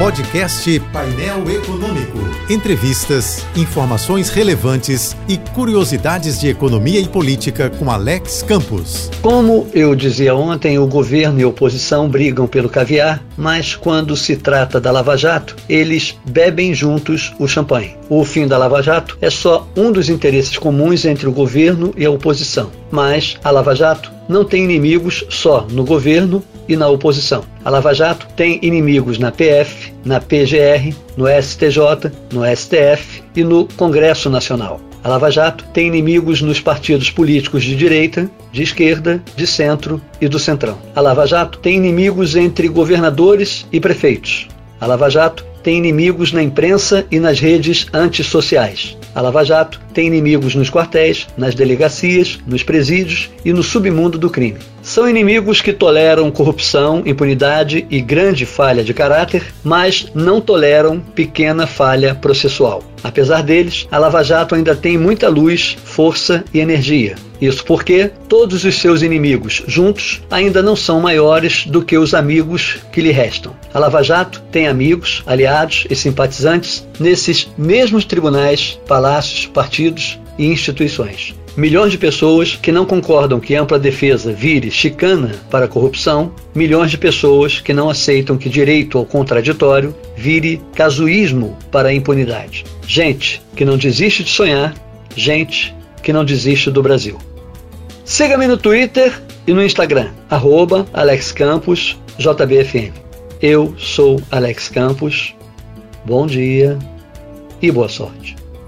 Podcast Painel Econômico. Entrevistas, informações relevantes e curiosidades de economia e política com Alex Campos. Como eu dizia ontem, o governo e a oposição brigam pelo caviar, mas quando se trata da Lava Jato, eles bebem juntos o champanhe. O fim da Lava Jato é só um dos interesses comuns entre o governo e a oposição. Mas a Lava Jato não tem inimigos só no governo e na oposição. A Lava Jato tem inimigos na PF, na PGR, no STJ, no STF e no Congresso Nacional. A Lava Jato tem inimigos nos partidos políticos de direita, de esquerda, de centro e do centrão. A Lava Jato tem inimigos entre governadores e prefeitos. A Lava Jato tem inimigos na imprensa e nas redes antissociais. A Lava Jato tem inimigos nos quartéis, nas delegacias, nos presídios e no submundo do crime. São inimigos que toleram corrupção, impunidade e grande falha de caráter, mas não toleram pequena falha processual. Apesar deles, a Lava Jato ainda tem muita luz, força e energia. Isso porque todos os seus inimigos juntos ainda não são maiores do que os amigos que lhe restam. A Lava Jato tem amigos, aliados e simpatizantes nesses mesmos tribunais, palácios, partidos e instituições. Milhões de pessoas que não concordam que ampla defesa vire chicana para a corrupção, milhões de pessoas que não aceitam que direito ao contraditório vire casuísmo para a impunidade. Gente que não desiste de sonhar, gente que não desiste do Brasil. Siga-me no Twitter e no Instagram, arroba Alex Campos, JBFM. Eu sou Alex Campos. Bom dia e boa sorte.